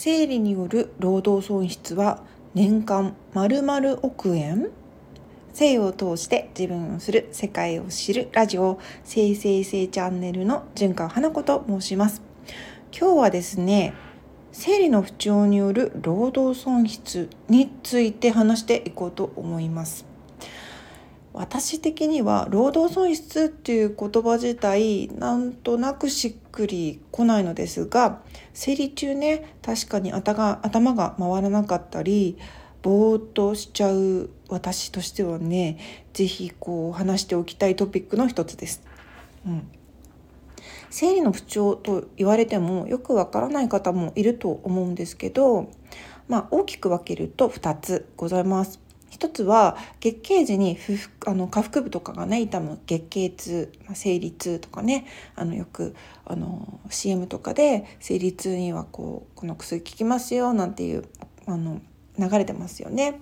生理による労働損失は年間〇〇億円？性を通して自分をする世界を知るラジオ生成性チャンネルの純川花子と申します。今日はですね生理の不調による労働損失について話していこうと思います。私的には労働損失っていう言葉自体なんとなくしっくりこないのですが生理中ね確かに頭が回らなかったりぼーっとしちゃう私としてはね是非こう話しておきたいトピックの一つです。うん生理の不調と言われてもよくわからない方もいると思うんですけど、まあ、大きく分けると2つございます。一つは月経時にあの下腹部とかがね痛む月経痛、まあ、生理痛とかねあのよくあの CM とかで生理痛にはこうこの薬効きますよなんていうあの流れてますよね。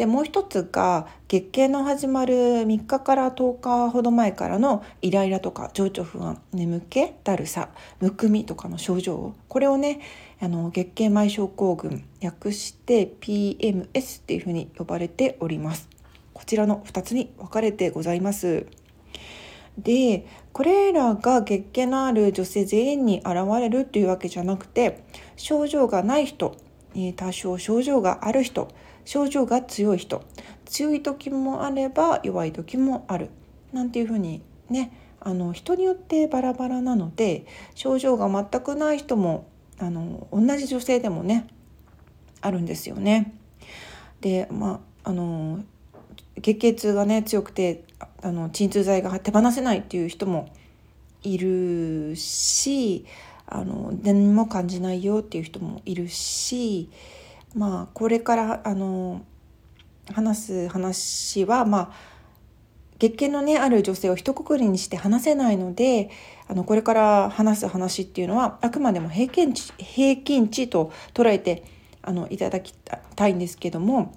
でもう一つが月経の始まる3日から10日ほど前からのイライラとか情緒不安眠気だるさむくみとかの症状これをねあの月経前症候群略して PMS っていうふうに呼ばれております。こちらの2つに分かれてございます。でこれらが月経のある女性全員に現れるというわけじゃなくて症状がない人多少症状がある人症状が強い人強い時もあれば弱い時もあるなんていうふうにねあの人によってバラバラなので症状が全くない人もあの同じ女性でもねあるんですよね。でまああの月経痛がね強くてあの鎮痛剤が手放せないっていう人もいるしあの何も感じないよっていう人もいるしまあこれからあの話す話はまあ月経のねある女性を一括りにして話せないのであのこれから話す話っていうのはあくまでも平均値平均値と捉えてあのいただきたいんですけども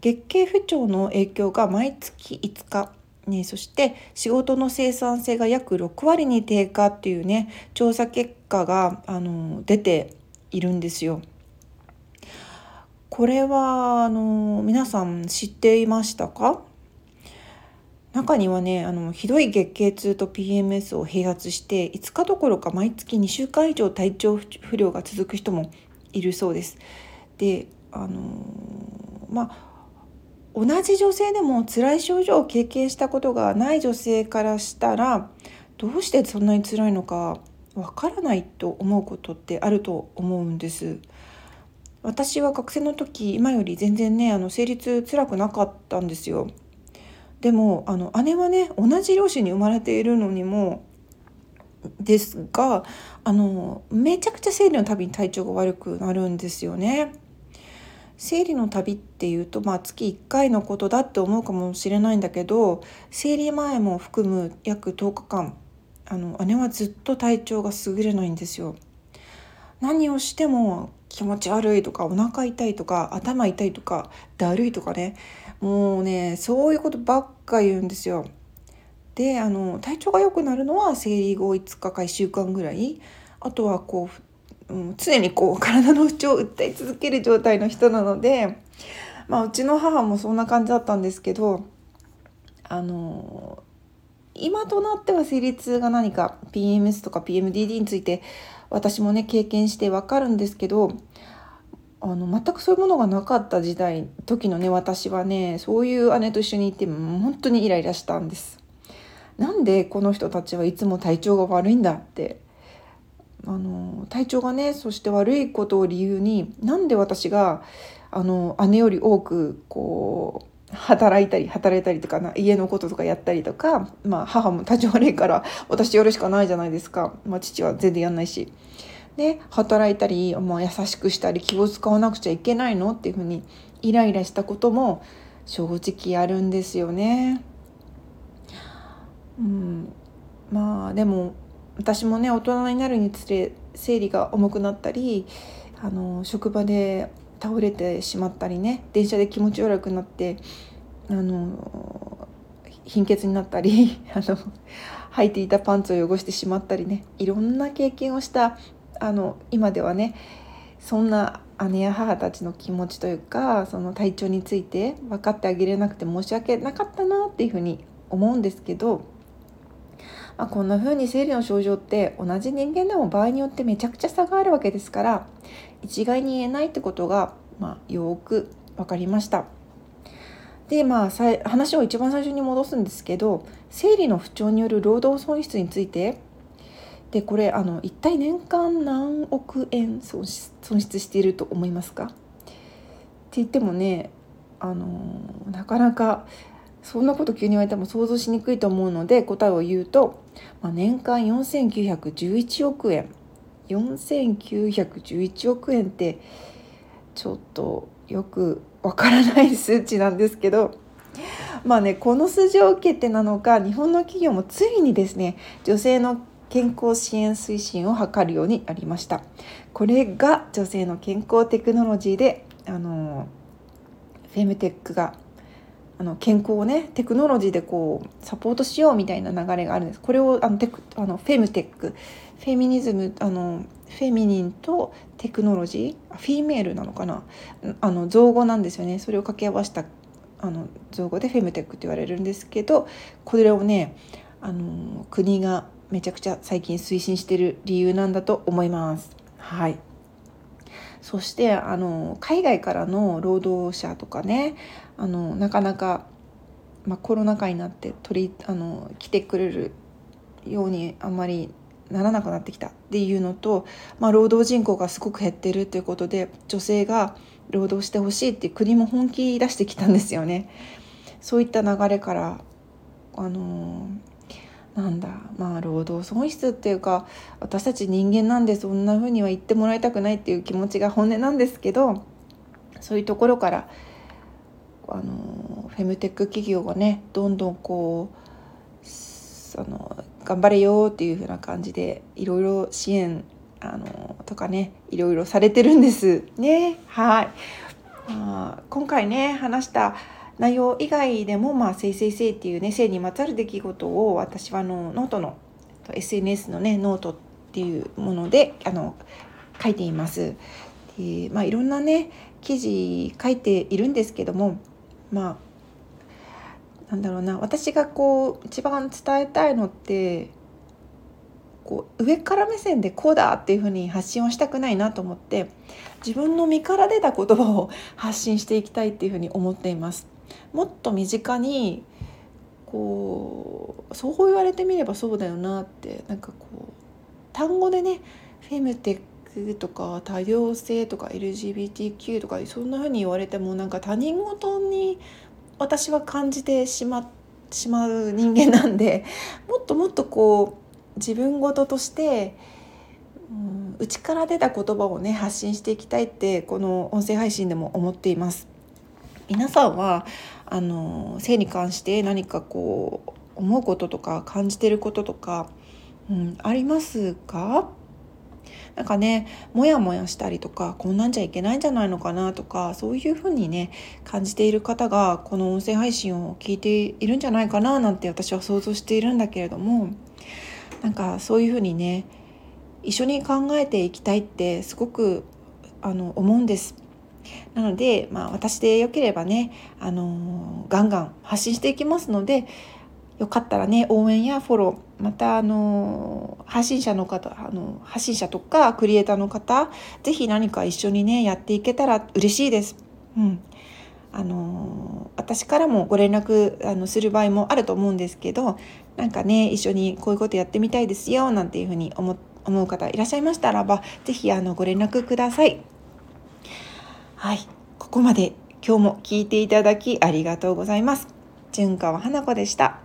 月経不調の影響が毎月5日ね、そして仕事の生産性が約6割に低下っていうね調査結果があの出ているんですよ。これはあの皆さん知っていましたか？中にはねあのひどい月経痛と PMS を併発して5日どころか毎月2週間以上体調不良が続く人もいるそうです。であのまあ同じ女性でも辛い症状を経験したことがない女性からしたらどうしてそんなに辛いのかわからないと思うことってあると思うんです。私は学生の時今より全然ねあの生理痛辛くなかったんですよ。でもあの姉はね同じ両親に生まれているのにもですがあのめちゃくちゃ生理のたびに体調が悪くなるんですよね。生理の旅っていうと、まあ、月1回のことだって思うかもしれないんだけど生理前も含む約10日間あの姉はずっと体調が優れないんですよ。何をしても気持ち悪いとかお腹痛いとか頭痛いとかだるいとかねもうねそういうことばっか言うんですよ。であの体調が良くなるのは生理後5日か1週間ぐらいあとはこううん、常にこう 体の不調を訴え続ける状態の人なので、まあ、うちの母もそんな感じだったんですけどあの今となっては生理痛が何か PMS とか PMDD について私もね経験してわかるんですけどあの全くそういうものがなかった時代時のね私はねそういう姉と一緒にいて本当にイライラしたんです。なんでこの人たちはいつも体調が悪いんだってあの体調がねそして悪いことを理由になんで私があの姉より多くこう働いたり働いたりとかな家のこととかやったりとか、まあ、母も体調悪いから私やるしかないじゃないですか、まあ、父は全然やんないし。で働いたり、まあ、優しくしたり気を使わなくちゃいけないのっていうふうにイライラしたことも正直あるんですよね。うん、まあでも私もね大人になるにつれ生理が重くなったりあの職場で倒れてしまったりね電車で気持ち悪くなってあの貧血になったり あの履いていたパンツを汚してしまったりねいろんな経験をしたあの今ではねそんな姉や母たちの気持ちというかその体調について分かってあげれなくて申し訳なかったなっていうふうに思うんですけど、まあ、こんな風に生理の症状って同じ人間でも場合によってめちゃくちゃ差があるわけですから一概に言えないってことが、まあ、よく分かりました。でまあ話を一番最初に戻すんですけど生理の不調による労働損失についてでこれあの一体年間何億円損失していると思いますか？って言ってもねあのなかなかそんなこと急に言われても想像しにくいと思うので答えを言うと、まあ、年間4911億円4911億円ってちょっとよくわからない数値なんですけどまあねこの数字を受けてなのか日本の企業もついにですね女性の健康支援推進を図るようになりました。これが女性の健康テクノロジーであのフェムテックがあの健康をねテクノロジーでこうサポートしようみたいな流れがあるんです。これをあのテクあのフェムテックフェミニズムあのフェミニンとテクノロジーフィーメールなのかな？あの造語なんですよね。それを掛け合わせたあの造語でフェムテックって言われるんですけどこれをねあの国がめちゃくちゃ最近推進してる理由なんだと思います。はい。そしてあの海外からの労働者とかねあのなかなか、まあ、コロナ禍になって取りあの来てくれるようにあんまりならなくなってきたっていうのと、まあ、労働人口がすごく減ってるということで女性が労働してほしいって国も本気出してきたんですよね。そういった流れからあのなんだまあ労働損失っていうか私たち人間なんでそんな風には言ってもらいたくないっていう気持ちが本音なんですけどそういうところからあのフェムテック企業がねどんどんこうその頑張れよっていう風な感じでいろいろ支援あのとかねいろいろされてるんですね。はい、あ、今回ね話した内容以外でも、まあ、性、性っていうね性にまつわる出来事を私はあのノートの SNS のねノートっていうものであの書いています。でまあ、いろんなね記事書いているんですけどもまあなんだろうな私がこう一番伝えたいのってこう上から目線でこうだっていうふうに発信をしたくないなと思って自分の身から出た言葉を発信していきたいっていうふうに思っています。もっと身近にこうそう言われてみればそうだよなってなんかこう単語でねフェムテックとか多様性とか LGBTQ とかそんな風に言われてもなんか他人事に私は感じてしましまう人間なんで もっともっとこう自分事として内から出た言葉をね発信していきたいってこの音声配信でも思っています。皆さんはあの性に関して何かこう思うこととか感じてることとか、うん、ありますか？なんかねモヤモヤしたりとかこんなんじゃいけないんじゃないのかなとかそういうふうにね感じている方がこの音声配信を聞いているんじゃないかななんて私は想像しているんだけれどもなんかそういうふうにね一緒に考えていきたいってすごくあの思うんです。なので、まあ、私でよければね、あのガンガン発信していきますのでよかったらね応援やフォローまたあの発信者の方あの発信者とかクリエイターの方是非何か一緒にねやっていけたら嬉しいです。うんあの私からもご連絡あのする場合もあると思うんですけどなんかね一緒にこういうことやってみたいですよなんていうふうに思思う方いらっしゃいましたらば是非あのご連絡ください。はい、ここまで今日も聞いていただきありがとうございます。純川花子でした。